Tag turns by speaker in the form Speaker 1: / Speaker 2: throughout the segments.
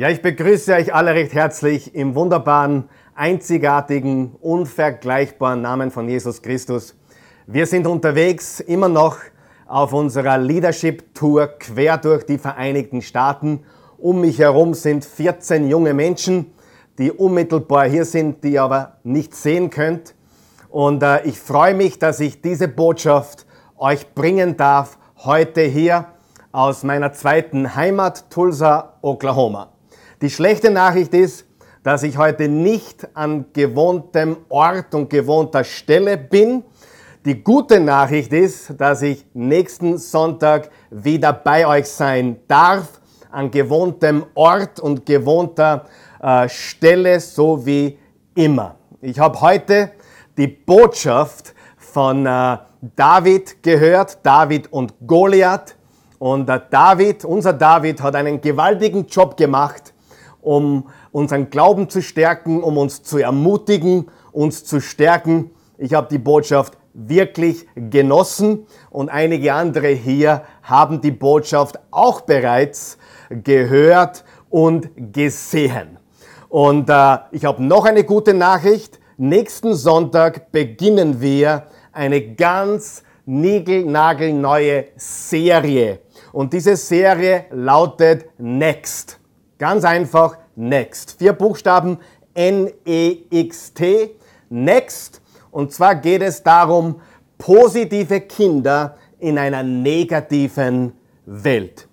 Speaker 1: Ja, ich begrüße euch alle recht herzlich im wunderbaren, einzigartigen, unvergleichbaren Namen von Jesus Christus. Wir sind unterwegs immer noch auf unserer Leadership Tour quer durch die Vereinigten Staaten. Um mich herum sind 14 junge Menschen, die unmittelbar hier sind, die ihr aber nicht sehen könnt. Und äh, ich freue mich, dass ich diese Botschaft euch bringen darf, heute hier aus meiner zweiten Heimat, Tulsa, Oklahoma. Die schlechte Nachricht ist, dass ich heute nicht an gewohntem Ort und gewohnter Stelle bin. Die gute Nachricht ist, dass ich nächsten Sonntag wieder bei euch sein darf, an gewohntem Ort und gewohnter äh, Stelle, so wie immer. Ich habe heute die Botschaft von äh, David gehört, David und Goliath. Und äh, David, unser David, hat einen gewaltigen Job gemacht um unseren Glauben zu stärken, um uns zu ermutigen, uns zu stärken. Ich habe die Botschaft wirklich genossen und einige andere hier haben die Botschaft auch bereits gehört und gesehen. Und äh, ich habe noch eine gute Nachricht. Nächsten Sonntag beginnen wir eine ganz niegelnagelneue Serie. Und diese Serie lautet Next. Ganz einfach, Next. Vier Buchstaben N-E-X-T, Next. Und zwar geht es darum, positive Kinder in einer negativen Welt.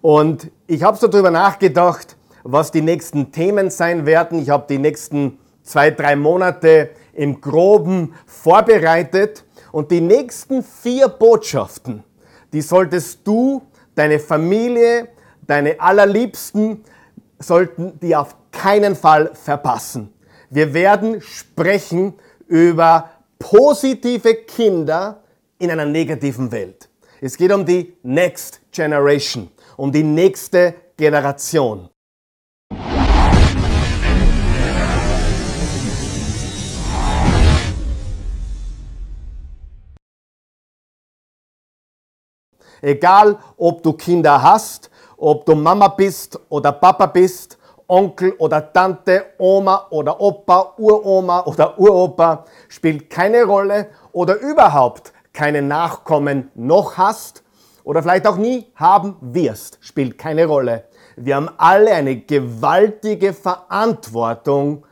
Speaker 1: Und ich habe so darüber nachgedacht, was die nächsten Themen sein werden. Ich habe die nächsten zwei, drei Monate im groben vorbereitet. Und die nächsten vier Botschaften, die solltest du, deine Familie, deine Allerliebsten, sollten die auf keinen Fall verpassen. Wir werden sprechen über positive Kinder in einer negativen Welt. Es geht um die Next Generation, um die nächste Generation. Egal, ob du Kinder hast ob du Mama bist oder Papa bist, Onkel oder Tante, Oma oder Opa, Uroma oder Uropa, spielt keine Rolle oder überhaupt keine Nachkommen noch hast oder vielleicht auch nie haben wirst, spielt keine Rolle. Wir haben alle eine gewaltige Verantwortung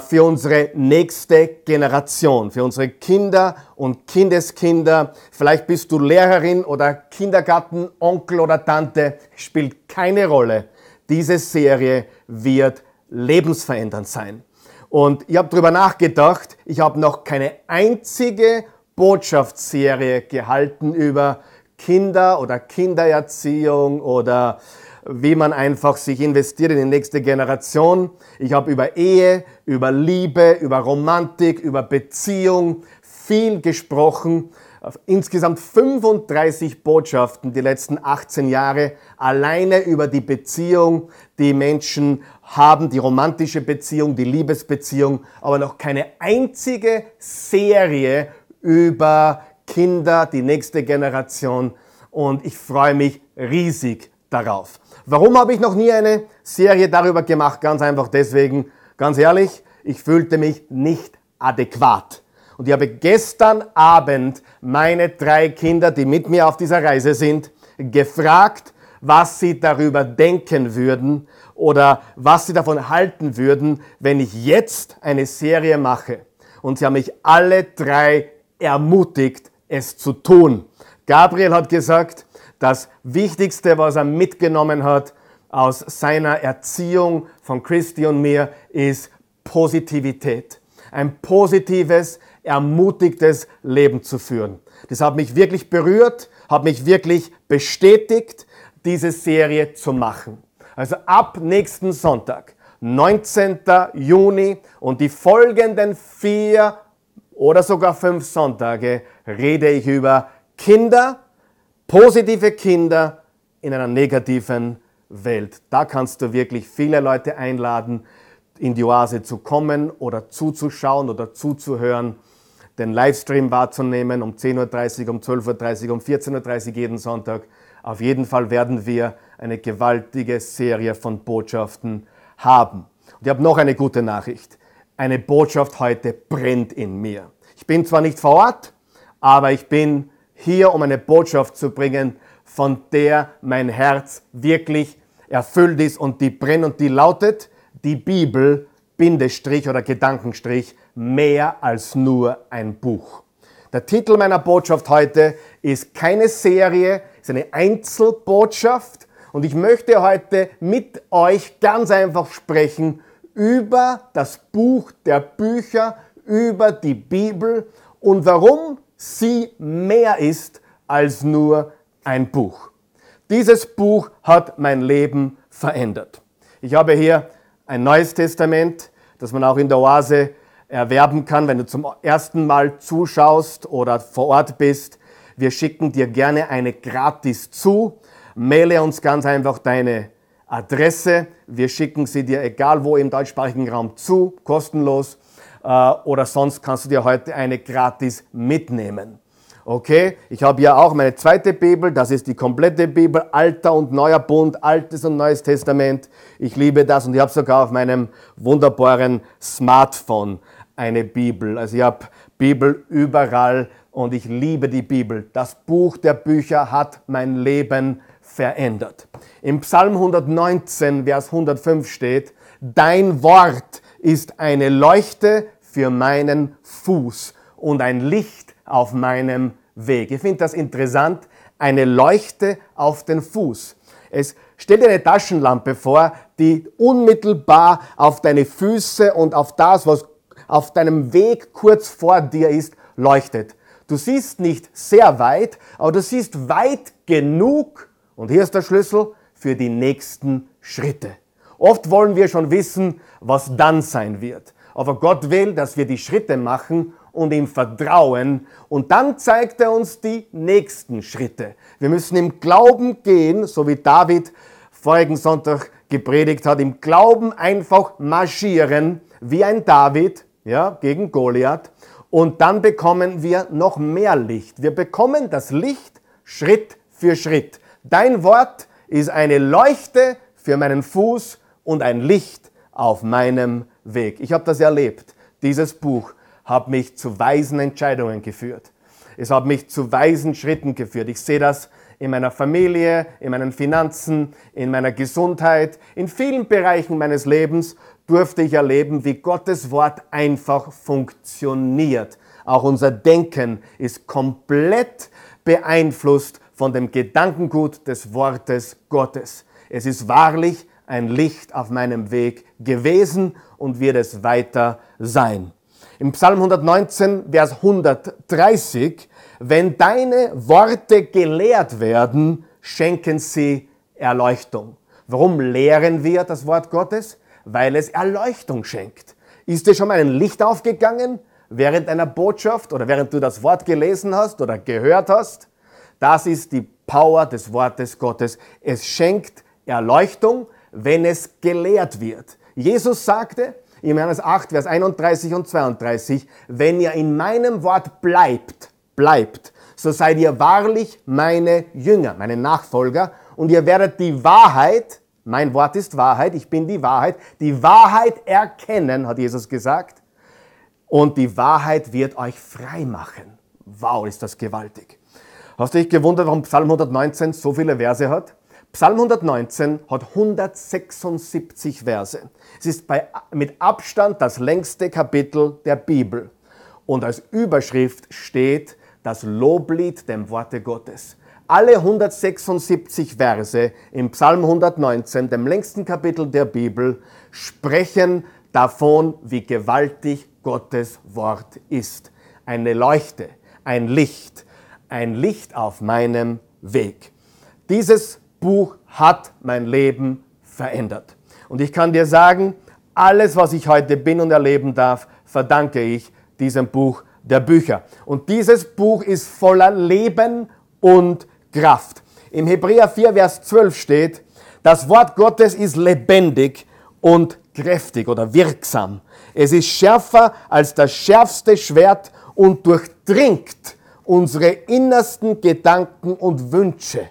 Speaker 1: für unsere nächste Generation, für unsere Kinder und Kindeskinder. Vielleicht bist du Lehrerin oder Kindergarten, Onkel oder Tante, spielt keine Rolle. Diese Serie wird lebensverändernd sein. Und ich habe darüber nachgedacht, ich habe noch keine einzige Botschaftsserie gehalten über Kinder oder Kindererziehung oder wie man einfach sich investiert in die nächste Generation. Ich habe über Ehe, über Liebe, über Romantik, über Beziehung viel gesprochen. Insgesamt 35 Botschaften die letzten 18 Jahre alleine über die Beziehung, die Menschen haben, die romantische Beziehung, die Liebesbeziehung, aber noch keine einzige Serie über Kinder, die nächste Generation. Und ich freue mich riesig darauf. Warum habe ich noch nie eine Serie darüber gemacht? Ganz einfach deswegen, ganz ehrlich, ich fühlte mich nicht adäquat. Und ich habe gestern Abend meine drei Kinder, die mit mir auf dieser Reise sind, gefragt, was sie darüber denken würden oder was sie davon halten würden, wenn ich jetzt eine Serie mache. Und sie haben mich alle drei ermutigt, es zu tun. Gabriel hat gesagt, das Wichtigste, was er mitgenommen hat aus seiner Erziehung von Christi und mir, ist Positivität. Ein positives, ermutigtes Leben zu führen. Das hat mich wirklich berührt, hat mich wirklich bestätigt, diese Serie zu machen. Also ab nächsten Sonntag, 19. Juni und die folgenden vier oder sogar fünf Sonntage rede ich über Kinder, Positive Kinder in einer negativen Welt. Da kannst du wirklich viele Leute einladen, in die Oase zu kommen oder zuzuschauen oder zuzuhören, den Livestream wahrzunehmen um 10.30 Uhr, um 12.30 Uhr, um 14.30 Uhr jeden Sonntag. Auf jeden Fall werden wir eine gewaltige Serie von Botschaften haben. Und ich habe noch eine gute Nachricht. Eine Botschaft heute brennt in mir. Ich bin zwar nicht vor Ort, aber ich bin hier, um eine Botschaft zu bringen, von der mein Herz wirklich erfüllt ist und die brennt und die lautet, die Bibel, Bindestrich oder Gedankenstrich, mehr als nur ein Buch. Der Titel meiner Botschaft heute ist keine Serie, ist eine Einzelbotschaft und ich möchte heute mit euch ganz einfach sprechen über das Buch der Bücher, über die Bibel und warum sie mehr ist als nur ein Buch. Dieses Buch hat mein Leben verändert. Ich habe hier ein neues Testament, das man auch in der Oase erwerben kann, wenn du zum ersten Mal zuschaust oder vor Ort bist. Wir schicken dir gerne eine gratis zu. Maile uns ganz einfach deine Adresse. Wir schicken sie dir egal wo im deutschsprachigen Raum zu, kostenlos. Äh, oder sonst kannst du dir heute eine gratis mitnehmen. Okay, ich habe ja auch meine zweite Bibel, das ist die komplette Bibel, Alter und Neuer Bund, Altes und Neues Testament. Ich liebe das und ich habe sogar auf meinem wunderbaren Smartphone eine Bibel. Also ich habe Bibel überall und ich liebe die Bibel. Das Buch der Bücher hat mein Leben verändert. Im Psalm 119, Vers 105 steht, Dein Wort ist eine Leuchte für meinen Fuß und ein Licht auf meinem Weg. Ich finde das interessant, eine Leuchte auf den Fuß. Es stell dir eine Taschenlampe vor, die unmittelbar auf deine Füße und auf das, was auf deinem Weg kurz vor dir ist, leuchtet. Du siehst nicht sehr weit, aber du siehst weit genug, und hier ist der Schlüssel, für die nächsten Schritte. Oft wollen wir schon wissen, was dann sein wird. Aber Gott will, dass wir die Schritte machen und ihm vertrauen. Und dann zeigt er uns die nächsten Schritte. Wir müssen im Glauben gehen, so wie David vorigen Sonntag gepredigt hat, im Glauben einfach marschieren wie ein David ja, gegen Goliath. Und dann bekommen wir noch mehr Licht. Wir bekommen das Licht Schritt für Schritt. Dein Wort ist eine Leuchte für meinen Fuß und ein Licht auf meinem Weg. Ich habe das erlebt. Dieses Buch hat mich zu weisen Entscheidungen geführt. Es hat mich zu weisen Schritten geführt. Ich sehe das in meiner Familie, in meinen Finanzen, in meiner Gesundheit, in vielen Bereichen meines Lebens durfte ich erleben, wie Gottes Wort einfach funktioniert. Auch unser Denken ist komplett beeinflusst von dem Gedankengut des Wortes Gottes. Es ist wahrlich ein Licht auf meinem Weg gewesen und wird es weiter sein. Im Psalm 119, Vers 130, wenn deine Worte gelehrt werden, schenken sie Erleuchtung. Warum lehren wir das Wort Gottes? weil es Erleuchtung schenkt. Ist dir schon mal ein Licht aufgegangen während einer Botschaft oder während du das Wort gelesen hast oder gehört hast? Das ist die Power des Wortes Gottes. Es schenkt Erleuchtung, wenn es gelehrt wird. Jesus sagte in Johannes 8, Vers 31 und 32, wenn ihr in meinem Wort bleibt, bleibt, so seid ihr wahrlich meine Jünger, meine Nachfolger, und ihr werdet die Wahrheit, mein Wort ist Wahrheit, ich bin die Wahrheit. Die Wahrheit erkennen, hat Jesus gesagt. Und die Wahrheit wird euch frei machen. Wow, ist das gewaltig. Hast du dich gewundert, warum Psalm 119 so viele Verse hat? Psalm 119 hat 176 Verse. Es ist bei, mit Abstand das längste Kapitel der Bibel. Und als Überschrift steht das Loblied dem Worte Gottes alle 176 Verse im Psalm 119, dem längsten Kapitel der Bibel, sprechen davon, wie gewaltig Gottes Wort ist. Eine Leuchte, ein Licht, ein Licht auf meinem Weg. Dieses Buch hat mein Leben verändert. Und ich kann dir sagen, alles, was ich heute bin und erleben darf, verdanke ich diesem Buch der Bücher. Und dieses Buch ist voller Leben und Kraft. Im Hebräer 4, Vers 12 steht, das Wort Gottes ist lebendig und kräftig oder wirksam. Es ist schärfer als das schärfste Schwert und durchdringt unsere innersten Gedanken und Wünsche.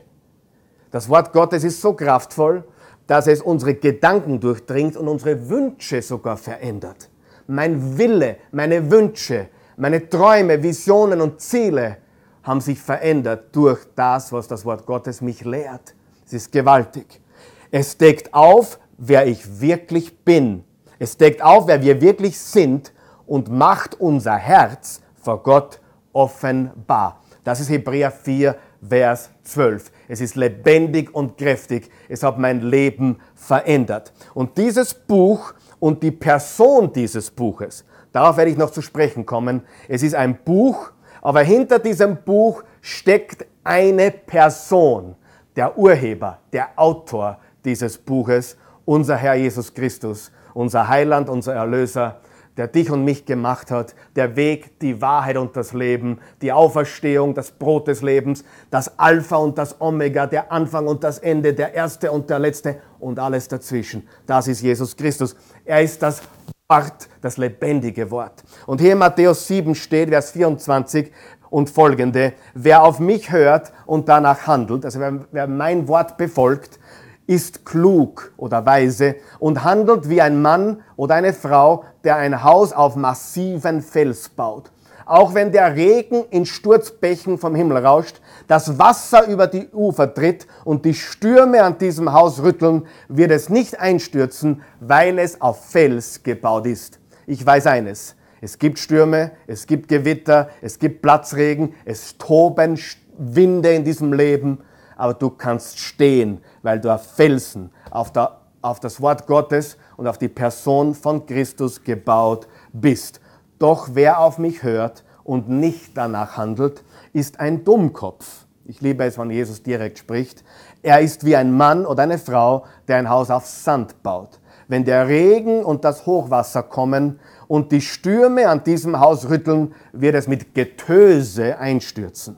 Speaker 1: Das Wort Gottes ist so kraftvoll, dass es unsere Gedanken durchdringt und unsere Wünsche sogar verändert. Mein Wille, meine Wünsche, meine Träume, Visionen und Ziele haben sich verändert durch das, was das Wort Gottes mich lehrt. Es ist gewaltig. Es deckt auf, wer ich wirklich bin. Es deckt auf, wer wir wirklich sind und macht unser Herz vor Gott offenbar. Das ist Hebräer 4, Vers 12. Es ist lebendig und kräftig. Es hat mein Leben verändert. Und dieses Buch und die Person dieses Buches, darauf werde ich noch zu sprechen kommen. Es ist ein Buch, aber hinter diesem Buch steckt eine Person, der Urheber, der Autor dieses Buches, unser Herr Jesus Christus, unser Heiland, unser Erlöser, der dich und mich gemacht hat, der Weg, die Wahrheit und das Leben, die Auferstehung, das Brot des Lebens, das Alpha und das Omega, der Anfang und das Ende, der Erste und der Letzte und alles dazwischen. Das ist Jesus Christus. Er ist das Wort, das lebendige Wort. Und hier in Matthäus 7 steht, Vers 24 und folgende, wer auf mich hört und danach handelt, also wer, mein Wort befolgt, ist klug oder weise und handelt wie ein Mann oder eine Frau, der ein Haus auf massiven Fels baut. Auch wenn der Regen in Sturzbächen vom Himmel rauscht, das Wasser über die Ufer tritt und die Stürme an diesem Haus rütteln, wird es nicht einstürzen, weil es auf Fels gebaut ist. Ich weiß eines. Es gibt Stürme, es gibt Gewitter, es gibt Platzregen, es toben Winde in diesem Leben, aber du kannst stehen, weil du auf Felsen, auf, der, auf das Wort Gottes und auf die Person von Christus gebaut bist. Doch wer auf mich hört und nicht danach handelt, ist ein Dummkopf. Ich liebe es, wenn Jesus direkt spricht. Er ist wie ein Mann oder eine Frau, der ein Haus auf Sand baut. Wenn der Regen und das Hochwasser kommen und die Stürme an diesem Haus rütteln, wird es mit Getöse einstürzen.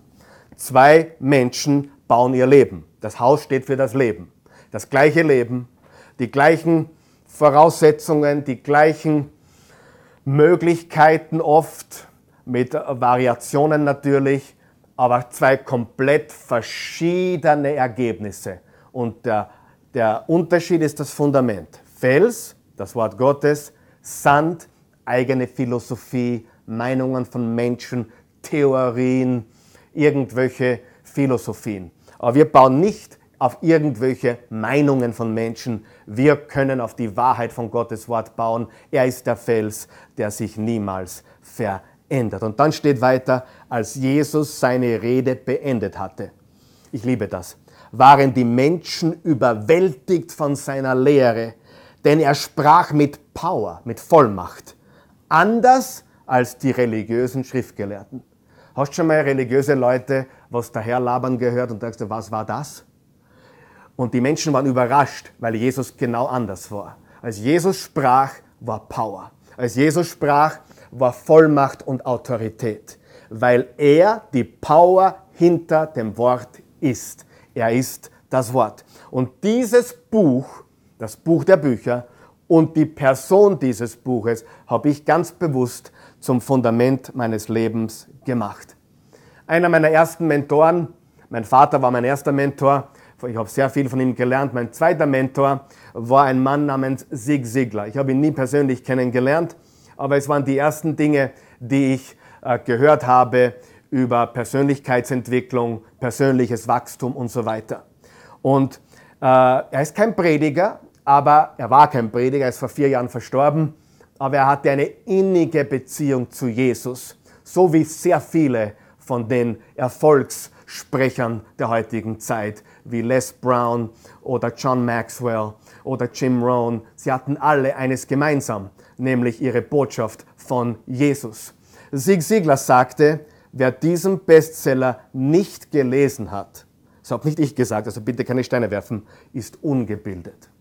Speaker 1: Zwei Menschen bauen ihr Leben. Das Haus steht für das Leben. Das gleiche Leben, die gleichen Voraussetzungen, die gleichen Möglichkeiten oft, mit Variationen natürlich, aber zwei komplett verschiedene Ergebnisse. Und der, der Unterschied ist das Fundament. Fels, das Wort Gottes, Sand, eigene Philosophie, Meinungen von Menschen, Theorien, irgendwelche Philosophien. Aber wir bauen nicht auf irgendwelche Meinungen von Menschen. Wir können auf die Wahrheit von Gottes Wort bauen. Er ist der Fels, der sich niemals verändert. Und dann steht weiter, als Jesus seine Rede beendet hatte. Ich liebe das. Waren die Menschen überwältigt von seiner Lehre, denn er sprach mit Power, mit Vollmacht. Anders als die religiösen Schriftgelehrten. Hast schon mal religiöse Leute was daherlabern gehört und denkst du, was war das? Und die Menschen waren überrascht, weil Jesus genau anders war. Als Jesus sprach, war Power. Als Jesus sprach, war Vollmacht und Autorität, weil er die Power hinter dem Wort ist. Er ist das Wort. Und dieses Buch, das Buch der Bücher und die Person dieses Buches habe ich ganz bewusst zum Fundament meines Lebens gemacht einer meiner ersten Mentoren. Mein Vater war mein erster Mentor. Ich habe sehr viel von ihm gelernt. Mein zweiter Mentor war ein Mann namens Sig Ziglar. Ich habe ihn nie persönlich kennengelernt, aber es waren die ersten Dinge, die ich äh, gehört habe über Persönlichkeitsentwicklung, persönliches Wachstum und so weiter. Und äh, er ist kein Prediger, aber er war kein Prediger, er ist vor vier Jahren verstorben, aber er hatte eine innige Beziehung zu Jesus, so wie sehr viele von den Erfolgssprechern der heutigen Zeit, wie Les Brown oder John Maxwell oder Jim Rohn. Sie hatten alle eines gemeinsam, nämlich ihre Botschaft von Jesus. Sig Ziglar sagte, wer diesen Bestseller nicht gelesen hat, das habe nicht ich gesagt, also bitte keine Steine werfen, ist ungebildet.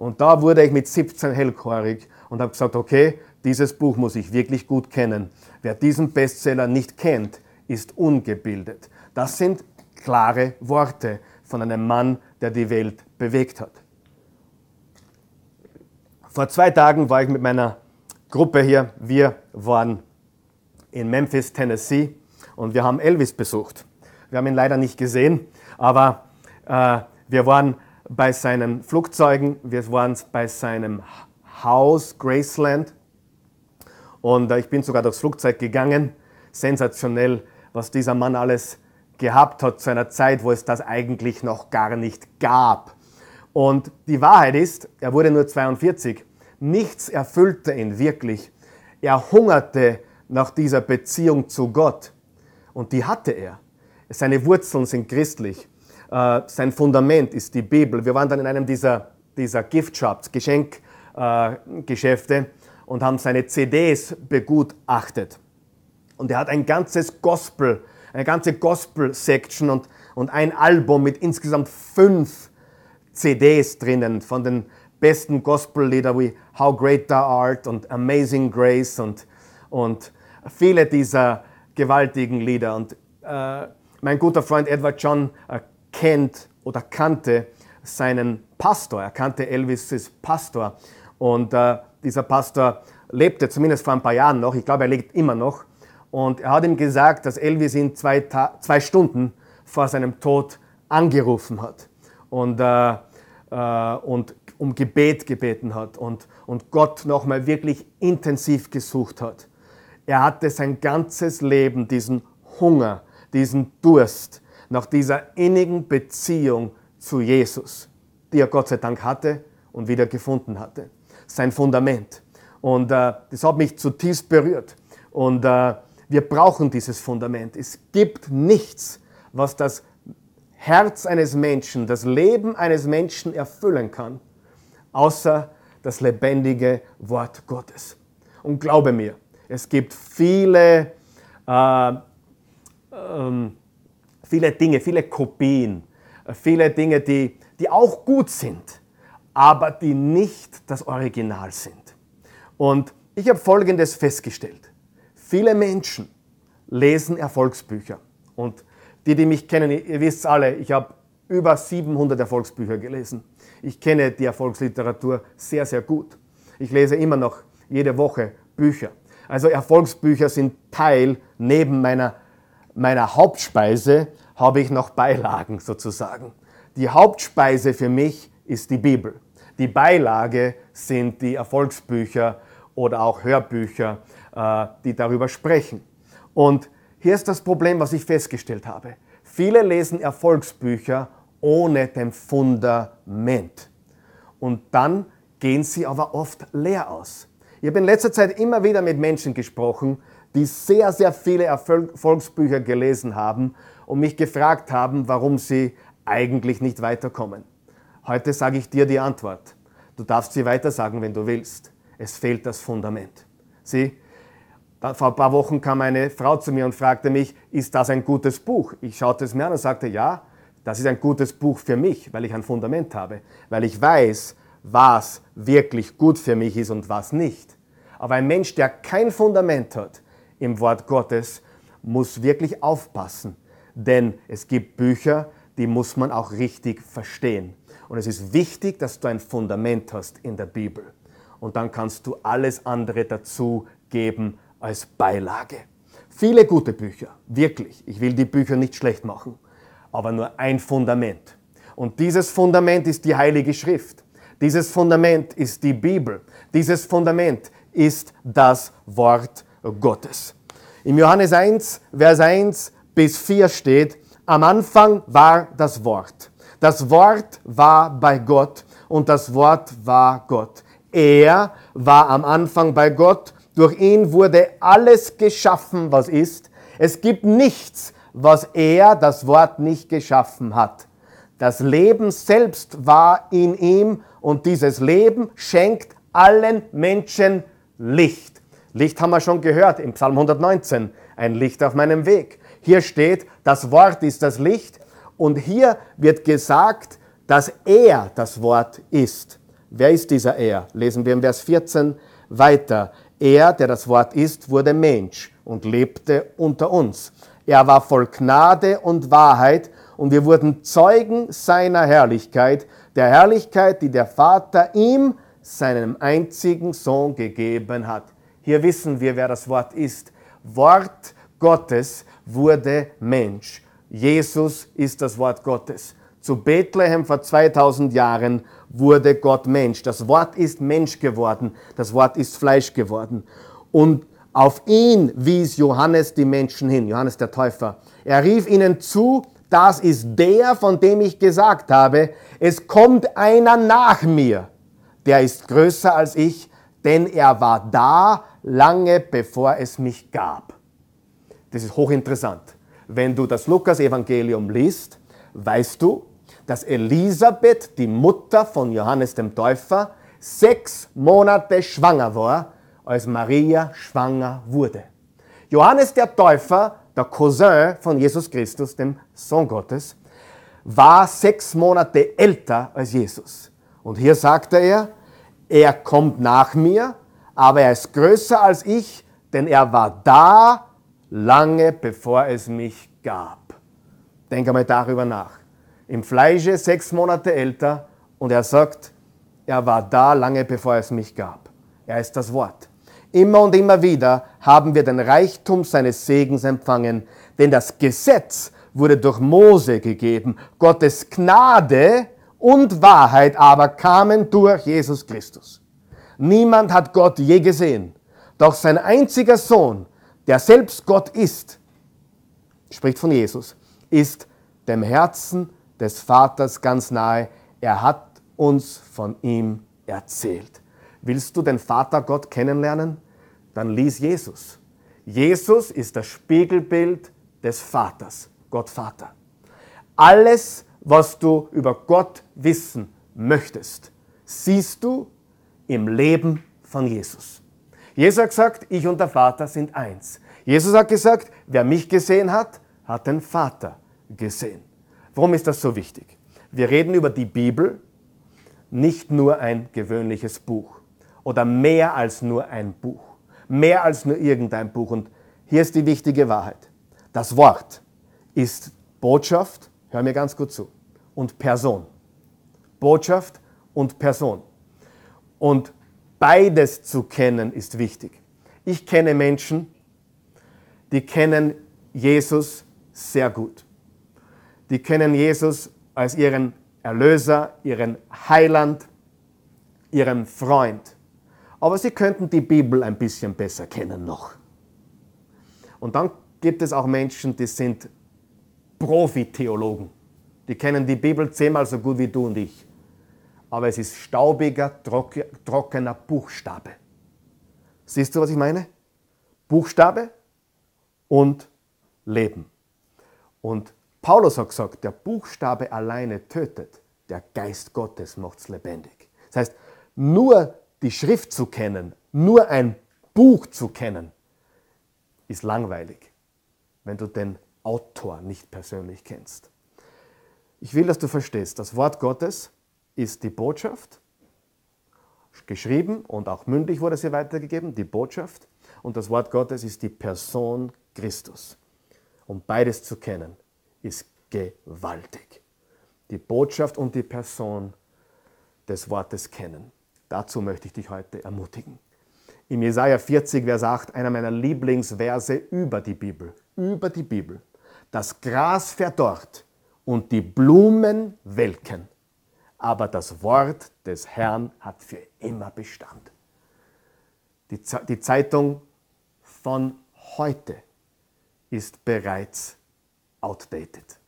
Speaker 1: Und da wurde ich mit 17 hellchorig und habe gesagt, okay, dieses Buch muss ich wirklich gut kennen. Wer diesen Bestseller nicht kennt, ist ungebildet. Das sind klare Worte von einem Mann, der die Welt bewegt hat. Vor zwei Tagen war ich mit meiner Gruppe hier. Wir waren in Memphis, Tennessee und wir haben Elvis besucht. Wir haben ihn leider nicht gesehen, aber äh, wir waren bei seinen Flugzeugen, wir waren bei seinem Haus Graceland und äh, ich bin sogar durchs Flugzeug gegangen. Sensationell, was dieser Mann alles gehabt hat zu einer Zeit, wo es das eigentlich noch gar nicht gab. Und die Wahrheit ist, er wurde nur 42. Nichts erfüllte ihn wirklich. Er hungerte nach dieser Beziehung zu Gott. Und die hatte er. Seine Wurzeln sind christlich. Äh, sein Fundament ist die Bibel. Wir waren dann in einem dieser, dieser Gift-Shops, Geschenkgeschäfte, äh, und haben seine CDs begutachtet. Und er hat ein ganzes Gospel, eine ganze Gospel-Section und, und ein Album mit insgesamt fünf CDs drinnen von den besten Gospel-Lieder wie How Great Thou Art und Amazing Grace und, und viele dieser gewaltigen Lieder. Und äh, mein guter Freund Edward John äh, kennt oder kannte seinen Pastor. Er kannte Elvis' Pastor. Und äh, dieser Pastor lebte zumindest vor ein paar Jahren noch. Ich glaube, er lebt immer noch. Und er hat ihm gesagt, dass Elvis ihn zwei, zwei Stunden vor seinem Tod angerufen hat und, äh, äh, und um Gebet gebeten hat und, und Gott nochmal wirklich intensiv gesucht hat. Er hatte sein ganzes Leben diesen Hunger, diesen Durst nach dieser innigen Beziehung zu Jesus, die er Gott sei Dank hatte und wieder gefunden hatte. Sein Fundament. Und äh, das hat mich zutiefst berührt. Und äh, wir brauchen dieses Fundament. Es gibt nichts, was das Herz eines Menschen, das Leben eines Menschen erfüllen kann, außer das lebendige Wort Gottes. Und glaube mir, es gibt viele, äh, ähm, viele Dinge, viele Kopien, äh, viele Dinge, die, die auch gut sind, aber die nicht das Original sind. Und ich habe Folgendes festgestellt. Viele Menschen lesen Erfolgsbücher. Und die, die mich kennen, ihr wisst alle, ich habe über 700 Erfolgsbücher gelesen. Ich kenne die Erfolgsliteratur sehr, sehr gut. Ich lese immer noch jede Woche Bücher. Also Erfolgsbücher sind Teil neben meiner, meiner Hauptspeise, habe ich noch Beilagen sozusagen. Die Hauptspeise für mich ist die Bibel. Die Beilage sind die Erfolgsbücher oder auch Hörbücher, äh, die darüber sprechen. Und hier ist das Problem, was ich festgestellt habe. Viele lesen Erfolgsbücher ohne dem Fundament. Und dann gehen sie aber oft leer aus. Ich habe in letzter Zeit immer wieder mit Menschen gesprochen, die sehr, sehr viele Erfolgsbücher gelesen haben und mich gefragt haben, warum sie eigentlich nicht weiterkommen. Heute sage ich dir die Antwort. Du darfst sie weiter sagen, wenn du willst es fehlt das Fundament. Sieh, vor ein paar Wochen kam eine Frau zu mir und fragte mich, ist das ein gutes Buch? Ich schaute es mir an und sagte, ja, das ist ein gutes Buch für mich, weil ich ein Fundament habe, weil ich weiß, was wirklich gut für mich ist und was nicht. Aber ein Mensch, der kein Fundament hat im Wort Gottes, muss wirklich aufpassen, denn es gibt Bücher, die muss man auch richtig verstehen. Und es ist wichtig, dass du ein Fundament hast in der Bibel und dann kannst du alles andere dazu geben als Beilage. Viele gute Bücher, wirklich. Ich will die Bücher nicht schlecht machen, aber nur ein Fundament. Und dieses Fundament ist die Heilige Schrift. Dieses Fundament ist die Bibel. Dieses Fundament ist das Wort Gottes. Im Johannes 1, Vers 1 bis 4 steht, am Anfang war das Wort. Das Wort war bei Gott und das Wort war Gott. Er war am Anfang bei Gott. Durch ihn wurde alles geschaffen, was ist. Es gibt nichts, was er, das Wort, nicht geschaffen hat. Das Leben selbst war in ihm und dieses Leben schenkt allen Menschen Licht. Licht haben wir schon gehört im Psalm 119, ein Licht auf meinem Weg. Hier steht, das Wort ist das Licht und hier wird gesagt, dass er das Wort ist. Wer ist dieser Er? Lesen wir im Vers 14 weiter. Er, der das Wort ist, wurde Mensch und lebte unter uns. Er war voll Gnade und Wahrheit und wir wurden Zeugen seiner Herrlichkeit, der Herrlichkeit, die der Vater ihm, seinem einzigen Sohn, gegeben hat. Hier wissen wir, wer das Wort ist. Wort Gottes wurde Mensch. Jesus ist das Wort Gottes. Zu Bethlehem vor 2000 Jahren wurde Gott Mensch. Das Wort ist Mensch geworden. Das Wort ist Fleisch geworden. Und auf ihn wies Johannes die Menschen hin, Johannes der Täufer. Er rief ihnen zu, das ist der, von dem ich gesagt habe, es kommt einer nach mir, der ist größer als ich, denn er war da lange bevor es mich gab. Das ist hochinteressant. Wenn du das Lukas-Evangelium liest, weißt du, dass Elisabeth, die Mutter von Johannes dem Täufer, sechs Monate schwanger war, als Maria schwanger wurde. Johannes der Täufer, der Cousin von Jesus Christus, dem Sohn Gottes, war sechs Monate älter als Jesus. Und hier sagte er, er kommt nach mir, aber er ist größer als ich, denn er war da lange bevor es mich gab. Denk einmal darüber nach. Im Fleische sechs Monate älter und er sagt, er war da lange bevor es mich gab. Er ist das Wort. Immer und immer wieder haben wir den Reichtum seines Segens empfangen, denn das Gesetz wurde durch Mose gegeben. Gottes Gnade und Wahrheit aber kamen durch Jesus Christus. Niemand hat Gott je gesehen, doch sein einziger Sohn, der selbst Gott ist, spricht von Jesus, ist dem Herzen des Vaters ganz nahe. Er hat uns von ihm erzählt. Willst du den Vater Gott kennenlernen? Dann lies Jesus. Jesus ist das Spiegelbild des Vaters, Gott Vater. Alles, was du über Gott wissen möchtest, siehst du im Leben von Jesus. Jesus hat gesagt, ich und der Vater sind eins. Jesus hat gesagt, wer mich gesehen hat, hat den Vater gesehen. Warum ist das so wichtig? Wir reden über die Bibel, nicht nur ein gewöhnliches Buch oder mehr als nur ein Buch, mehr als nur irgendein Buch. Und hier ist die wichtige Wahrheit. Das Wort ist Botschaft, hör mir ganz gut zu, und Person. Botschaft und Person. Und beides zu kennen ist wichtig. Ich kenne Menschen, die kennen Jesus sehr gut. Die kennen Jesus als ihren Erlöser, ihren Heiland, ihren Freund aber sie könnten die Bibel ein bisschen besser kennen noch. Und dann gibt es auch Menschen, die sind Profi-Theologen. Die kennen die Bibel zehnmal so gut wie du und ich. Aber es ist staubiger, trockener Buchstabe. Siehst du, was ich meine? Buchstabe und Leben. Und Paulus hat gesagt, der Buchstabe alleine tötet, der Geist Gottes macht es lebendig. Das heißt, nur die Schrift zu kennen, nur ein Buch zu kennen, ist langweilig, wenn du den Autor nicht persönlich kennst. Ich will, dass du verstehst, das Wort Gottes ist die Botschaft, geschrieben und auch mündlich wurde sie weitergegeben, die Botschaft. Und das Wort Gottes ist die Person Christus. Und beides zu kennen, ist gewaltig. Die Botschaft und die Person des Wortes kennen. Dazu möchte ich dich heute ermutigen. Im Jesaja 40, Vers 8, einer meiner Lieblingsverse über die Bibel. Über die Bibel. Das Gras verdorrt und die Blumen welken, aber das Wort des Herrn hat für immer Bestand. Die, die Zeitung von heute ist bereits outdated.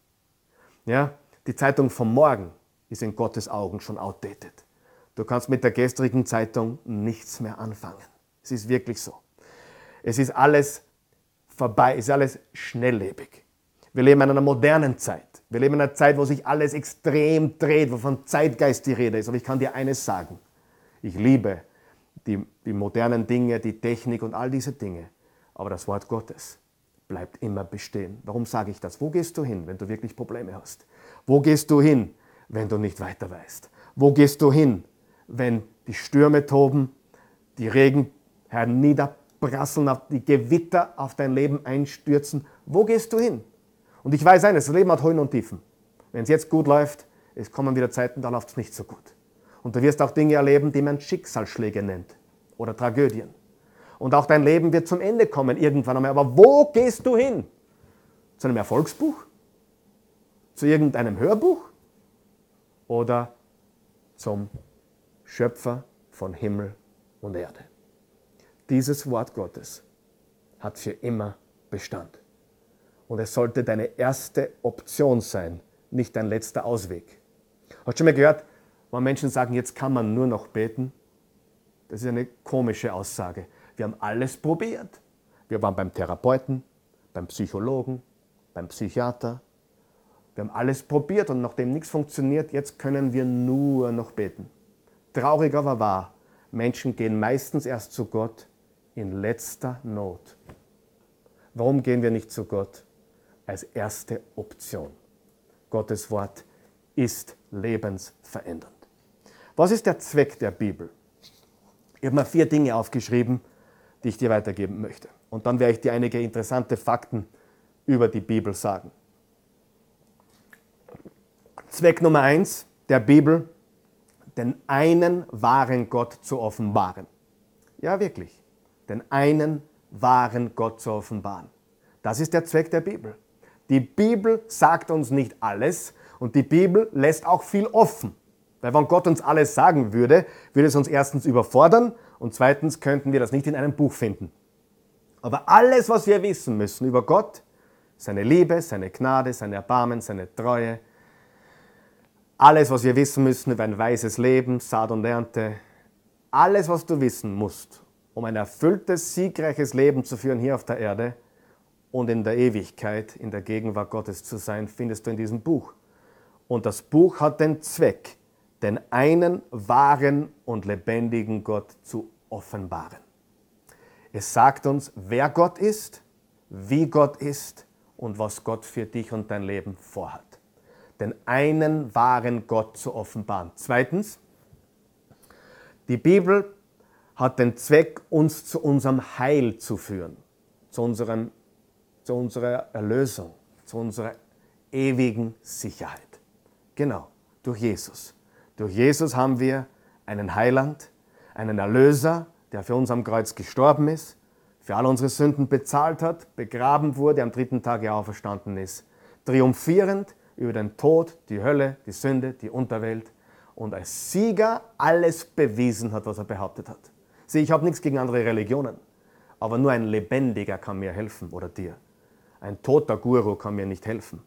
Speaker 1: Ja, die Zeitung von morgen ist in Gottes Augen schon outdated. Du kannst mit der gestrigen Zeitung nichts mehr anfangen. Es ist wirklich so. Es ist alles vorbei, es ist alles schnelllebig. Wir leben in einer modernen Zeit. Wir leben in einer Zeit, wo sich alles extrem dreht, wo von Zeitgeist die Rede ist. Aber ich kann dir eines sagen. Ich liebe die, die modernen Dinge, die Technik und all diese Dinge. Aber das Wort Gottes bleibt immer bestehen. Warum sage ich das? Wo gehst du hin, wenn du wirklich Probleme hast? Wo gehst du hin, wenn du nicht weiter weißt? Wo gehst du hin, wenn die Stürme toben, die Regen herniederprasseln, die Gewitter auf dein Leben einstürzen. Wo gehst du hin? Und ich weiß eines, das Leben hat Höhen und Tiefen. Wenn es jetzt gut läuft, es kommen wieder Zeiten, da läuft es nicht so gut. Und du wirst auch Dinge erleben, die man Schicksalsschläge nennt oder Tragödien. Und auch dein Leben wird zum Ende kommen irgendwann einmal. Aber wo gehst du hin? Zu einem Erfolgsbuch? Zu irgendeinem Hörbuch? oder zum Schöpfer von Himmel und Erde. Dieses Wort Gottes hat für immer Bestand. Und es sollte deine erste Option sein, nicht dein letzter Ausweg. Hast du schon mal gehört, wenn Menschen sagen, jetzt kann man nur noch beten? Das ist eine komische Aussage. Wir haben alles probiert. Wir waren beim Therapeuten, beim Psychologen, beim Psychiater. Wir haben alles probiert und nachdem nichts funktioniert, jetzt können wir nur noch beten. Traurig aber wahr, Menschen gehen meistens erst zu Gott in letzter Not. Warum gehen wir nicht zu Gott als erste Option? Gottes Wort ist lebensverändernd. Was ist der Zweck der Bibel? Ich habe mal vier Dinge aufgeschrieben, die ich dir weitergeben möchte. Und dann werde ich dir einige interessante Fakten über die Bibel sagen. Zweck Nummer eins der Bibel, den einen wahren Gott zu offenbaren. Ja, wirklich. Den einen wahren Gott zu offenbaren. Das ist der Zweck der Bibel. Die Bibel sagt uns nicht alles und die Bibel lässt auch viel offen. Weil wenn Gott uns alles sagen würde, würde es uns erstens überfordern und zweitens könnten wir das nicht in einem Buch finden. Aber alles, was wir wissen müssen über Gott, seine Liebe, seine Gnade, sein Erbarmen, seine Treue, alles, was wir wissen müssen über ein weises Leben, Saat und Ernte, alles, was du wissen musst, um ein erfülltes, siegreiches Leben zu führen hier auf der Erde und in der Ewigkeit, in der Gegenwart Gottes zu sein, findest du in diesem Buch. Und das Buch hat den Zweck, den einen wahren und lebendigen Gott zu offenbaren. Es sagt uns, wer Gott ist, wie Gott ist und was Gott für dich und dein Leben vorhat. Den einen wahren Gott zu offenbaren. Zweitens, die Bibel hat den Zweck, uns zu unserem Heil zu führen, zu, unserem, zu unserer Erlösung, zu unserer ewigen Sicherheit. Genau, durch Jesus. Durch Jesus haben wir einen Heiland, einen Erlöser, der für uns am Kreuz gestorben ist, für all unsere Sünden bezahlt hat, begraben wurde, am dritten Tag auferstanden ist, triumphierend über den Tod, die Hölle, die Sünde, die Unterwelt und als Sieger alles bewiesen hat, was er behauptet hat. Sieh, ich habe nichts gegen andere Religionen, aber nur ein Lebendiger kann mir helfen oder dir. Ein toter Guru kann mir nicht helfen.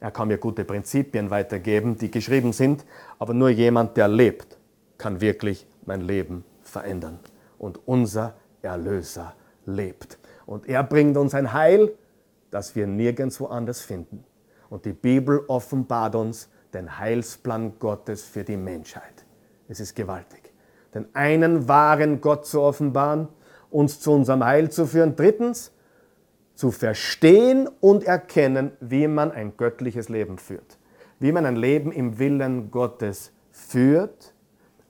Speaker 1: Er kann mir gute Prinzipien weitergeben, die geschrieben sind, aber nur jemand, der lebt, kann wirklich mein Leben verändern. Und unser Erlöser lebt. Und er bringt uns ein Heil, das wir nirgendwo anders finden. Und die Bibel offenbart uns den Heilsplan Gottes für die Menschheit. Es ist gewaltig. Den einen wahren Gott zu offenbaren, uns zu unserem Heil zu führen. Drittens, zu verstehen und erkennen, wie man ein göttliches Leben führt. Wie man ein Leben im Willen Gottes führt,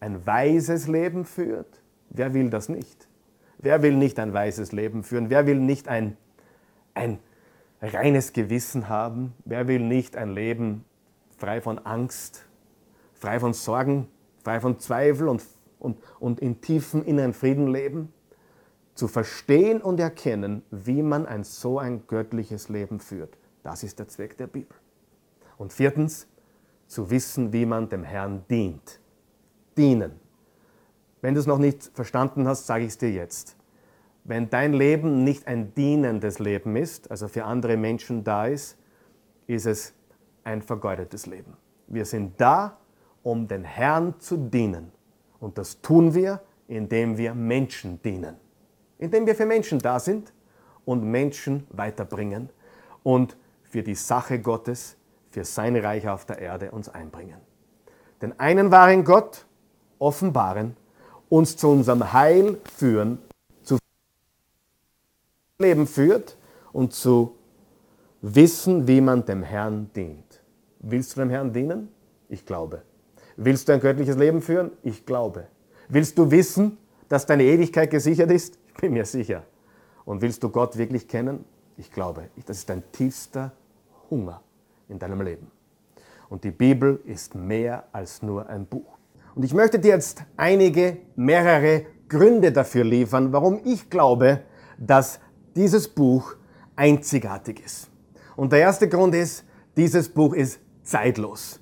Speaker 1: ein weises Leben führt. Wer will das nicht? Wer will nicht ein weises Leben führen? Wer will nicht ein, ein reines Gewissen haben? Wer will nicht ein Leben frei von Angst, frei von Sorgen, frei von Zweifel und, und, und in tiefem inneren Frieden leben? Zu verstehen und erkennen, wie man ein so ein göttliches Leben führt. Das ist der Zweck der Bibel. Und viertens, zu wissen, wie man dem Herrn dient. Dienen. Wenn du es noch nicht verstanden hast, sage ich es dir jetzt. Wenn dein Leben nicht ein dienendes Leben ist, also für andere Menschen da ist, ist es ein vergeudetes Leben. Wir sind da, um den Herrn zu dienen. Und das tun wir, indem wir Menschen dienen indem wir für Menschen da sind und Menschen weiterbringen und für die Sache Gottes, für sein Reich auf der Erde uns einbringen. Den einen wahren Gott offenbaren, uns zu unserem Heil führen, zu Leben führt und zu wissen, wie man dem Herrn dient. Willst du dem Herrn dienen? Ich glaube. Willst du ein göttliches Leben führen? Ich glaube. Willst du wissen, dass deine Ewigkeit gesichert ist? Bin mir sicher. Und willst du Gott wirklich kennen? Ich glaube, das ist dein tiefster Hunger in deinem Leben. Und die Bibel ist mehr als nur ein Buch. Und ich möchte dir jetzt einige, mehrere Gründe dafür liefern, warum ich glaube, dass dieses Buch einzigartig ist. Und der erste Grund ist, dieses Buch ist zeitlos.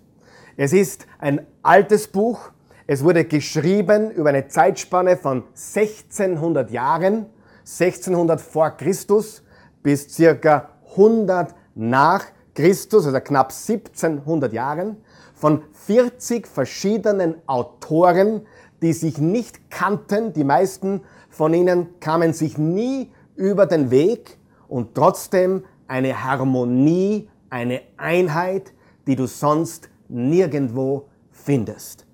Speaker 1: Es ist ein altes Buch. Es wurde geschrieben über eine Zeitspanne von 1600 Jahren, 1600 vor Christus bis circa 100 nach Christus, also knapp 1700 Jahren, von 40 verschiedenen Autoren, die sich nicht kannten. Die meisten von ihnen kamen sich nie über den Weg und trotzdem eine Harmonie, eine Einheit, die du sonst nirgendwo findest.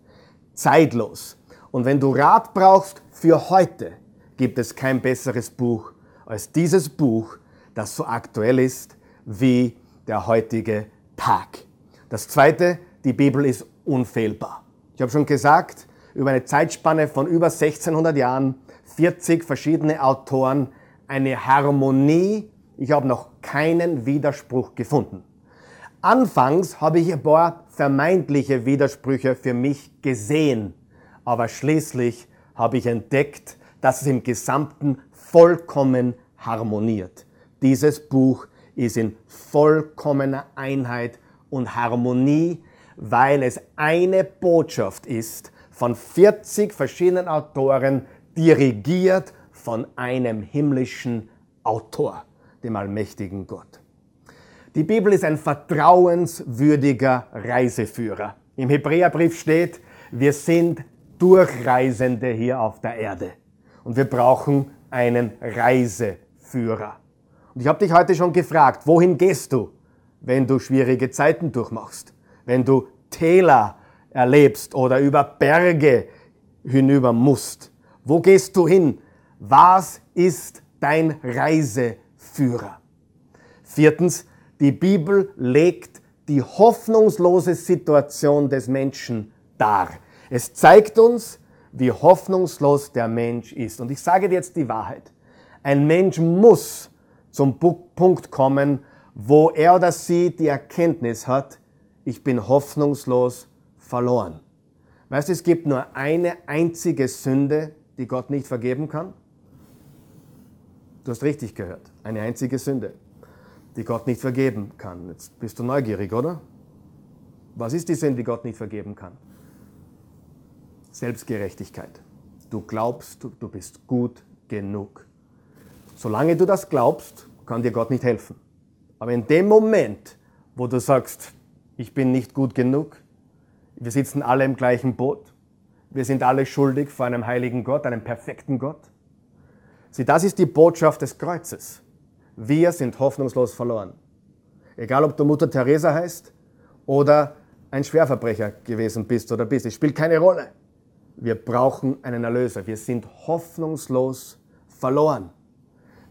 Speaker 1: Zeitlos. Und wenn du Rat brauchst für heute, gibt es kein besseres Buch als dieses Buch, das so aktuell ist wie der heutige Tag. Das zweite, die Bibel ist unfehlbar. Ich habe schon gesagt, über eine Zeitspanne von über 1600 Jahren, 40 verschiedene Autoren, eine Harmonie. Ich habe noch keinen Widerspruch gefunden. Anfangs habe ich ein paar vermeintliche Widersprüche für mich gesehen, aber schließlich habe ich entdeckt, dass es im Gesamten vollkommen harmoniert. Dieses Buch ist in vollkommener Einheit und Harmonie, weil es eine Botschaft ist von 40 verschiedenen Autoren, dirigiert von einem himmlischen Autor, dem allmächtigen Gott. Die Bibel ist ein vertrauenswürdiger Reiseführer. Im Hebräerbrief steht, wir sind Durchreisende hier auf der Erde und wir brauchen einen Reiseführer. Und ich habe dich heute schon gefragt, wohin gehst du, wenn du schwierige Zeiten durchmachst, wenn du Täler erlebst oder über Berge hinüber musst? Wo gehst du hin? Was ist dein Reiseführer? Viertens, die Bibel legt die hoffnungslose Situation des Menschen dar. Es zeigt uns, wie hoffnungslos der Mensch ist. Und ich sage dir jetzt die Wahrheit. Ein Mensch muss zum Punkt kommen, wo er oder sie die Erkenntnis hat, ich bin hoffnungslos verloren. Weißt du, es gibt nur eine einzige Sünde, die Gott nicht vergeben kann? Du hast richtig gehört. Eine einzige Sünde die Gott nicht vergeben kann. Jetzt bist du neugierig, oder? Was ist die Sünde, die Gott nicht vergeben kann? Selbstgerechtigkeit. Du glaubst, du, bist gut genug. Solange du das glaubst, kann dir Gott nicht helfen. Aber in dem Moment, wo du sagst, ich bin nicht gut genug, wir sitzen alle im gleichen Boot, wir sind alle schuldig vor einem heiligen Gott, einem perfekten Gott. Sieh, das ist die Botschaft des Kreuzes. Wir sind hoffnungslos verloren. Egal, ob du Mutter Teresa heißt oder ein Schwerverbrecher gewesen bist oder bist, es spielt keine Rolle. Wir brauchen einen Erlöser. Wir sind hoffnungslos verloren.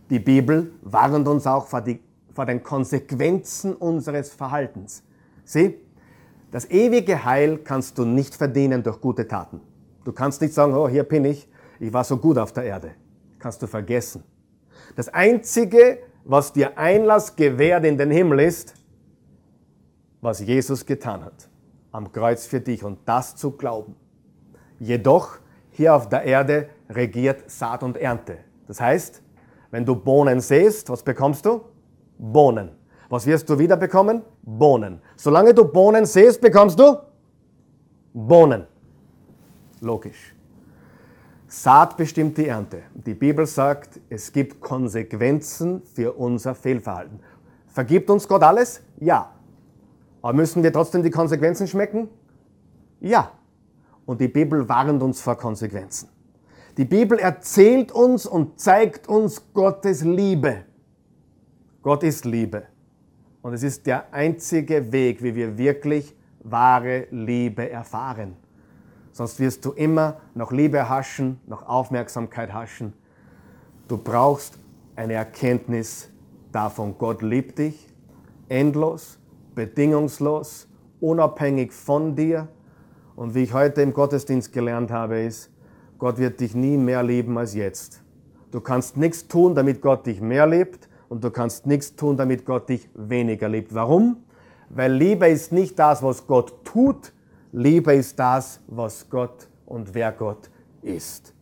Speaker 1: Die Bibel warnt uns auch vor, die, vor den Konsequenzen unseres Verhaltens. Sieh, das ewige Heil kannst du nicht verdienen durch gute Taten. Du kannst nicht sagen, oh, hier bin ich, ich war so gut auf der Erde. Kannst du vergessen. Das Einzige, was dir Einlass gewährt in den Himmel ist, was Jesus getan hat am Kreuz für dich und das zu glauben. Jedoch hier auf der Erde regiert Saat und Ernte. Das heißt, wenn du Bohnen säst, was bekommst du? Bohnen. Was wirst du wieder bekommen? Bohnen. Solange du Bohnen säst, bekommst du Bohnen. Logisch. Saat bestimmt die Ernte. Die Bibel sagt, es gibt Konsequenzen für unser Fehlverhalten. Vergibt uns Gott alles? Ja. Aber müssen wir trotzdem die Konsequenzen schmecken? Ja. Und die Bibel warnt uns vor Konsequenzen. Die Bibel erzählt uns und zeigt uns Gottes Liebe. Gott ist Liebe. Und es ist der einzige Weg, wie wir wirklich wahre Liebe erfahren. Sonst wirst du immer noch Liebe haschen, noch Aufmerksamkeit haschen. Du brauchst eine Erkenntnis davon, Gott liebt dich, endlos, bedingungslos, unabhängig von dir. Und wie ich heute im Gottesdienst gelernt habe, ist, Gott wird dich nie mehr lieben als jetzt. Du kannst nichts tun, damit Gott dich mehr liebt und du kannst nichts tun, damit Gott dich weniger liebt. Warum? Weil Liebe ist nicht das, was Gott tut, Liebe ist das, was Gott und wer Gott ist.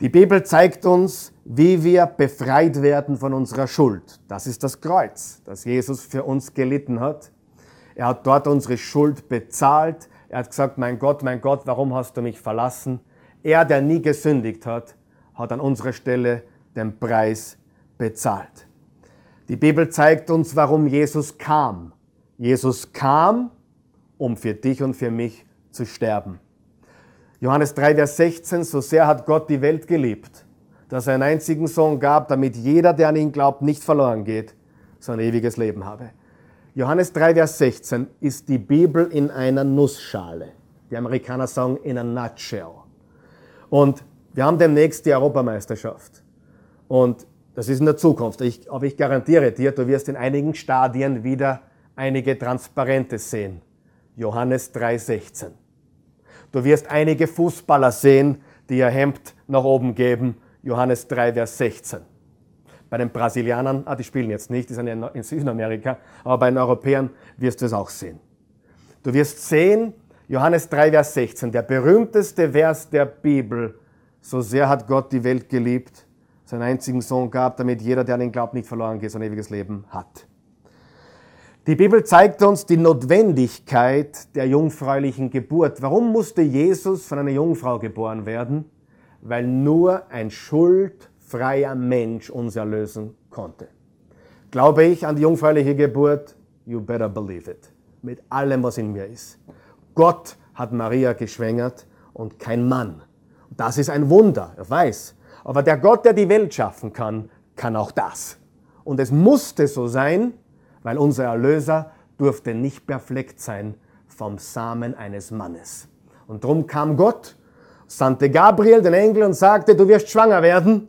Speaker 1: Die Bibel zeigt uns, wie wir befreit werden von unserer Schuld. Das ist das Kreuz, das Jesus für uns gelitten hat. Er hat dort unsere Schuld bezahlt. Er hat gesagt, mein Gott, mein Gott, warum hast du mich verlassen? Er, der nie gesündigt hat, hat an unserer Stelle den Preis bezahlt. Die Bibel zeigt uns, warum Jesus kam. Jesus kam, um für dich und für mich zu sterben. Johannes 3, Vers 16, so sehr hat Gott die Welt geliebt, dass er einen einzigen Sohn gab, damit jeder, der an ihn glaubt, nicht verloren geht, sondern ewiges Leben habe. Johannes 3, Vers 16 ist die Bibel in einer Nussschale. Die Amerikaner sagen in a nutshell. Und wir haben demnächst die Europameisterschaft. Und das ist in der Zukunft. Ich, aber ich garantiere dir, du wirst in einigen Stadien wieder einige Transparente sehen. Johannes 3,16. Du wirst einige Fußballer sehen, die ihr Hemd nach oben geben. Johannes 3, Vers 16. Bei den Brasilianern, ah, die spielen jetzt nicht, die sind in Südamerika, aber bei den Europäern wirst du es auch sehen. Du wirst sehen, Johannes 3, Vers 16, der berühmteste Vers der Bibel. So sehr hat Gott die Welt geliebt, seinen einzigen Sohn gab, damit jeder, der an ihn glaubt, nicht verloren geht, sondern ewiges Leben hat. Die Bibel zeigt uns die Notwendigkeit der jungfräulichen Geburt. Warum musste Jesus von einer Jungfrau geboren werden? Weil nur ein schuldfreier Mensch uns erlösen konnte. Glaube ich an die jungfräuliche Geburt? You better believe it. Mit allem, was in mir ist. Gott hat Maria geschwängert und kein Mann. Das ist ein Wunder, er weiß. Aber der Gott, der die Welt schaffen kann, kann auch das. Und es musste so sein, weil unser Erlöser durfte nicht befleckt sein vom Samen eines Mannes. Und darum kam Gott, sandte Gabriel, den Engel, und sagte, du wirst schwanger werden,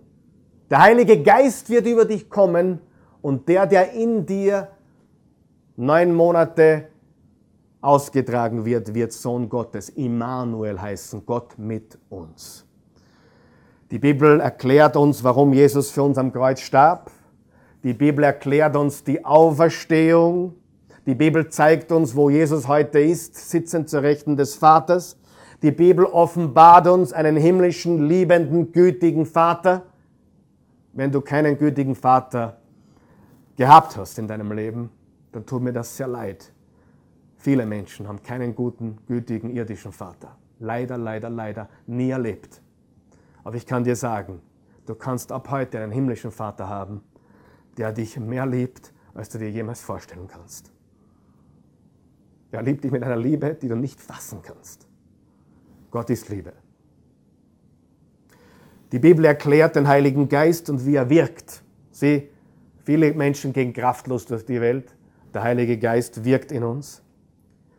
Speaker 1: der Heilige Geist wird über dich kommen und der, der in dir neun Monate ausgetragen wird, wird Sohn Gottes, Immanuel heißen, Gott mit uns. Die Bibel erklärt uns, warum Jesus für uns am Kreuz starb. Die Bibel erklärt uns die Auferstehung. Die Bibel zeigt uns, wo Jesus heute ist, sitzend zur Rechten des Vaters. Die Bibel offenbart uns einen himmlischen, liebenden, gütigen Vater. Wenn du keinen gütigen Vater gehabt hast in deinem Leben, dann tut mir das sehr leid. Viele Menschen haben keinen guten, gütigen, irdischen Vater. Leider, leider, leider nie erlebt. Aber ich kann dir sagen, du kannst ab heute einen himmlischen Vater haben der dich mehr liebt, als du dir jemals vorstellen kannst. Er liebt dich mit einer Liebe, die du nicht fassen kannst. Gott ist Liebe. Die Bibel erklärt den Heiligen Geist und wie er wirkt. Sieh, viele Menschen gehen kraftlos durch die Welt. Der Heilige Geist wirkt in uns.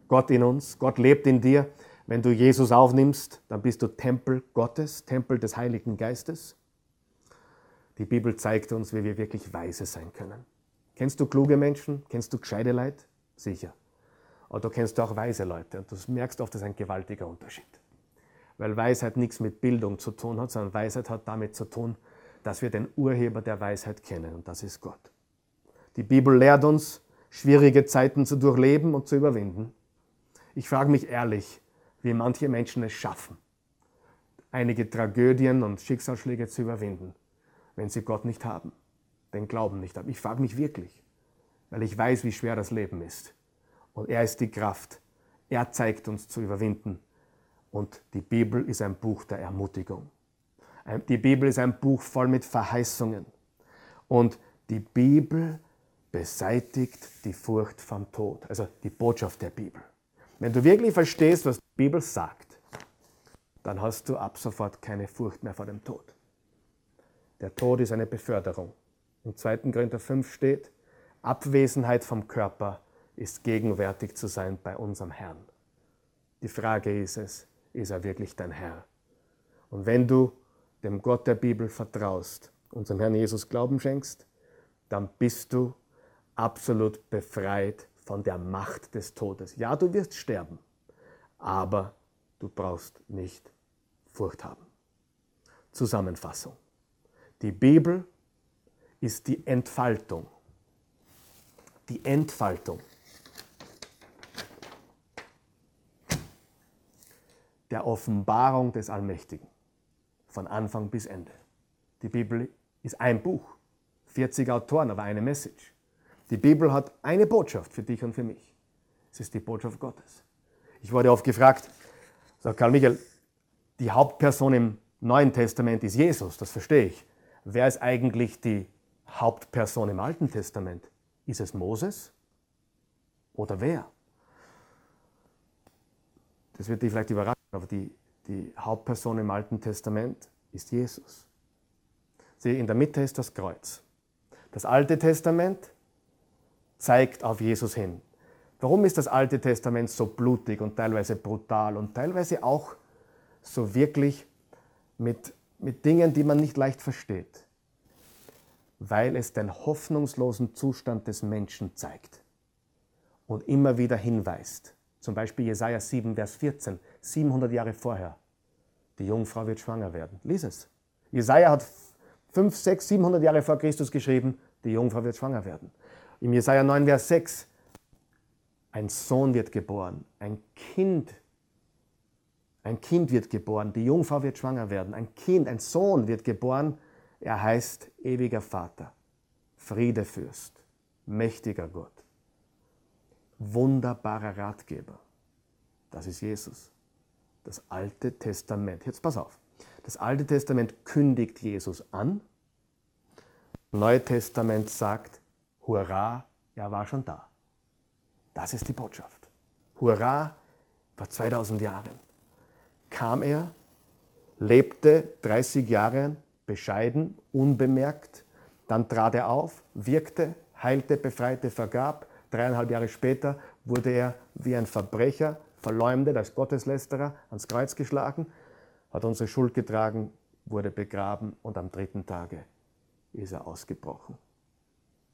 Speaker 1: Gott in uns. Gott lebt in dir. Wenn du Jesus aufnimmst, dann bist du Tempel Gottes, Tempel des Heiligen Geistes. Die Bibel zeigt uns, wie wir wirklich weise sein können. Kennst du kluge Menschen? Kennst du gescheite Leute? Sicher. Aber du kennst auch weise Leute und du merkst oft, das ist ein gewaltiger Unterschied. Weil Weisheit nichts mit Bildung zu tun hat, sondern Weisheit hat damit zu tun, dass wir den Urheber der Weisheit kennen und das ist Gott. Die Bibel lehrt uns, schwierige Zeiten zu durchleben und zu überwinden. Ich frage mich ehrlich, wie manche Menschen es schaffen, einige Tragödien und Schicksalsschläge zu überwinden wenn sie Gott nicht haben, den Glauben nicht haben. Ich frage mich wirklich, weil ich weiß, wie schwer das Leben ist. Und er ist die Kraft. Er zeigt uns zu überwinden. Und die Bibel ist ein Buch der Ermutigung. Die Bibel ist ein Buch voll mit Verheißungen. Und die Bibel beseitigt die Furcht vom Tod. Also die Botschaft der Bibel. Wenn du wirklich verstehst, was die Bibel sagt, dann hast du ab sofort keine Furcht mehr vor dem Tod. Der Tod ist eine Beförderung. Im 2. Korinther 5 steht, Abwesenheit vom Körper ist gegenwärtig zu sein bei unserem Herrn. Die Frage ist es, ist er wirklich dein Herr? Und wenn du dem Gott der Bibel vertraust, unserem Herrn Jesus Glauben schenkst, dann bist du absolut befreit von der Macht des Todes. Ja, du wirst sterben, aber du brauchst nicht Furcht haben. Zusammenfassung. Die Bibel ist die Entfaltung. Die Entfaltung der Offenbarung des Allmächtigen von Anfang bis Ende. Die Bibel ist ein Buch, 40 Autoren, aber eine Message. Die Bibel hat eine Botschaft für dich und für mich. Es ist die Botschaft Gottes. Ich wurde oft gefragt, sagt Karl Michael, die Hauptperson im Neuen Testament ist Jesus, das verstehe ich. Wer ist eigentlich die Hauptperson im Alten Testament? Ist es Moses oder wer? Das wird dich vielleicht überraschen, aber die, die Hauptperson im Alten Testament ist Jesus. Sieh, in der Mitte ist das Kreuz. Das Alte Testament zeigt auf Jesus hin. Warum ist das Alte Testament so blutig und teilweise brutal und teilweise auch so wirklich mit, mit Dingen, die man nicht leicht versteht? Weil es den hoffnungslosen Zustand des Menschen zeigt und immer wieder hinweist. Zum Beispiel Jesaja 7, Vers 14, 700 Jahre vorher. Die Jungfrau wird schwanger werden. Lies es. Jesaja hat 5, 6, 700 Jahre vor Christus geschrieben, die Jungfrau wird schwanger werden. Im Jesaja 9, Vers 6, ein Sohn wird geboren, ein Kind, ein Kind wird geboren, die Jungfrau wird schwanger werden, ein Kind, ein Sohn wird geboren, er heißt ewiger Vater, Friedefürst, mächtiger Gott, wunderbarer Ratgeber. Das ist Jesus. Das Alte Testament. Jetzt pass auf. Das Alte Testament kündigt Jesus an. Neue Testament sagt, hurra, er war schon da. Das ist die Botschaft. Hurra, vor 2000 Jahren kam er, lebte 30 Jahre bescheiden, unbemerkt, dann trat er auf, wirkte, heilte, befreite, vergab. Dreieinhalb Jahre später wurde er wie ein Verbrecher, verleumdet als Gotteslästerer, ans Kreuz geschlagen, hat unsere Schuld getragen, wurde begraben und am dritten Tage ist er ausgebrochen.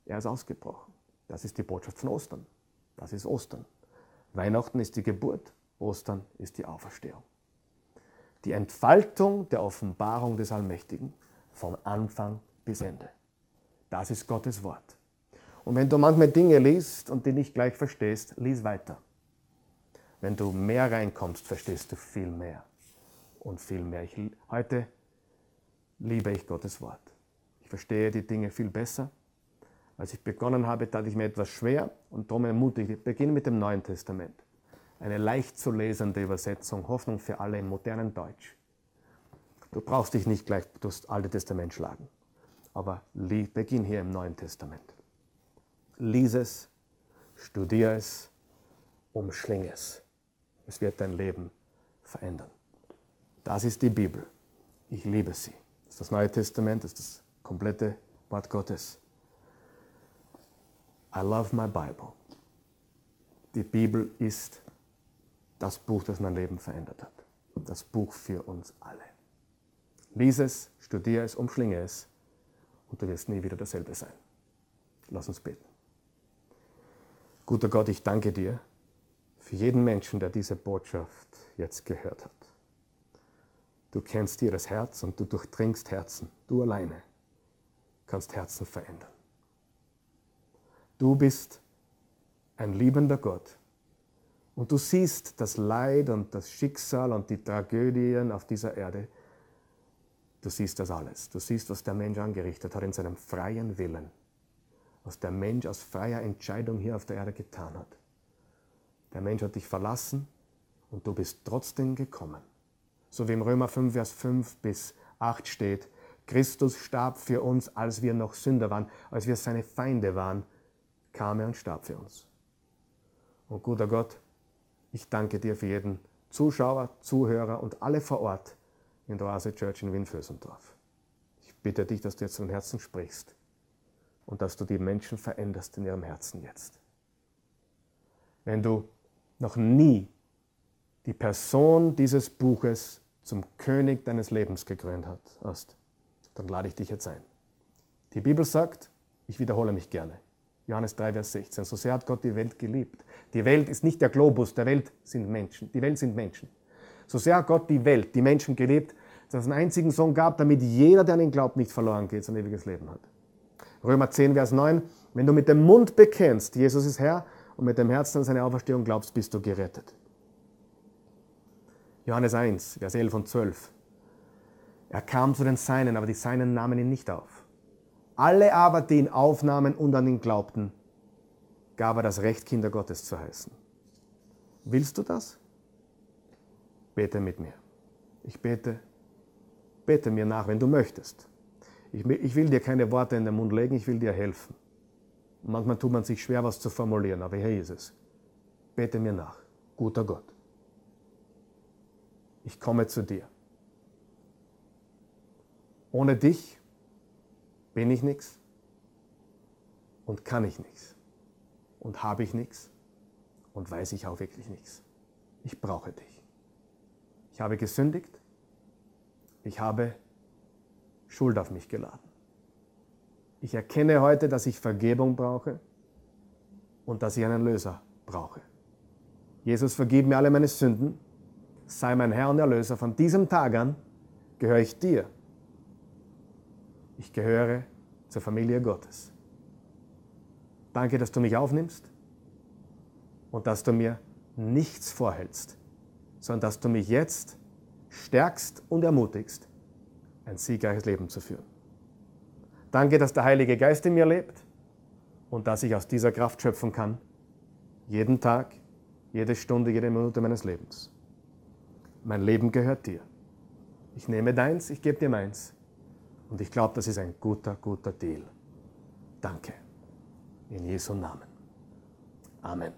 Speaker 1: Er ist ausgebrochen. Das ist die Botschaft von Ostern. Das ist Ostern. Weihnachten ist die Geburt, Ostern ist die Auferstehung. Die Entfaltung der Offenbarung des Allmächtigen von Anfang bis Ende. Das ist Gottes Wort. Und wenn du manchmal Dinge liest und die nicht gleich verstehst, lies weiter. Wenn du mehr reinkommst, verstehst du viel mehr und viel mehr. Ich, heute liebe ich Gottes Wort. Ich verstehe die Dinge viel besser als ich begonnen habe, tat ich mir etwas schwer und darum ermutige ich, beginne mit dem Neuen Testament. Eine leicht zu lesende Übersetzung, Hoffnung für alle im modernen Deutsch. Du brauchst dich nicht gleich das Alte Testament schlagen, aber beginn hier im Neuen Testament. Lies es, studiere es, umschlinge es. Es wird dein Leben verändern. Das ist die Bibel. Ich liebe sie. Das ist das Neue Testament, das ist das komplette Wort Gottes. I love my Bible. Die Bibel ist das Buch, das mein Leben verändert hat. Das Buch für uns alle. Lies es, studiere es, umschlinge es und du wirst nie wieder dasselbe sein. Lass uns beten. Guter Gott, ich danke dir für jeden Menschen, der diese Botschaft jetzt gehört hat. Du kennst ihres Herz und du durchdringst Herzen. Du alleine kannst Herzen verändern. Du bist ein liebender Gott. Und du siehst das Leid und das Schicksal und die Tragödien auf dieser Erde. Du siehst das alles. Du siehst, was der Mensch angerichtet hat in seinem freien Willen. Was der Mensch aus freier Entscheidung hier auf der Erde getan hat. Der Mensch hat dich verlassen und du bist trotzdem gekommen. So wie im Römer 5, Vers 5 bis 8 steht, Christus starb für uns, als wir noch Sünder waren, als wir seine Feinde waren kam er und starb für uns. Und guter Gott, ich danke dir für jeden Zuschauer, Zuhörer und alle vor Ort in der Oase Church in Winfösendorf. Ich bitte dich, dass du jetzt zum Herzen sprichst und dass du die Menschen veränderst in ihrem Herzen jetzt. Wenn du noch nie die Person dieses Buches zum König deines Lebens gekrönt hast, dann lade ich dich jetzt ein. Die Bibel sagt, ich wiederhole mich gerne, Johannes 3, Vers 16. So sehr hat Gott die Welt geliebt. Die Welt ist nicht der Globus, der Welt sind Menschen. Die Welt sind Menschen. So sehr hat Gott die Welt, die Menschen geliebt, dass es einen einzigen Sohn gab, damit jeder, der an ihn glaubt, nicht verloren geht, sein ewiges Leben hat. Römer 10, Vers 9. Wenn du mit dem Mund bekennst, Jesus ist Herr, und mit dem Herzen an seine Auferstehung glaubst, bist du gerettet. Johannes 1, Vers 11 und 12. Er kam zu den Seinen, aber die Seinen nahmen ihn nicht auf. Alle aber, die ihn aufnahmen und an ihn glaubten, gab er das Recht, Kinder Gottes zu heißen. Willst du das? Bete mit mir. Ich bete, bete mir nach, wenn du möchtest. Ich, ich will dir keine Worte in den Mund legen, ich will dir helfen. Manchmal tut man sich schwer, was zu formulieren, aber hier ist es. Bete mir nach, guter Gott. Ich komme zu dir. Ohne dich bin ich nichts und kann ich nichts und habe ich nichts und weiß ich auch wirklich nichts. Ich brauche dich. Ich habe gesündigt. Ich habe Schuld auf mich geladen. Ich erkenne heute, dass ich Vergebung brauche und dass ich einen Löser brauche. Jesus, vergib mir alle meine Sünden. Sei mein Herr und Erlöser. Von diesem Tag an gehöre ich dir. Ich gehöre zur Familie Gottes. Danke, dass du mich aufnimmst und dass du mir nichts vorhältst, sondern dass du mich jetzt stärkst und ermutigst, ein siegreiches Leben zu führen. Danke, dass der Heilige Geist in mir lebt und dass ich aus dieser Kraft schöpfen kann, jeden Tag, jede Stunde, jede Minute meines Lebens. Mein Leben gehört dir. Ich nehme deins, ich gebe dir meins. Und ich glaube, das ist ein guter, guter Deal. Danke. In Jesu Namen. Amen.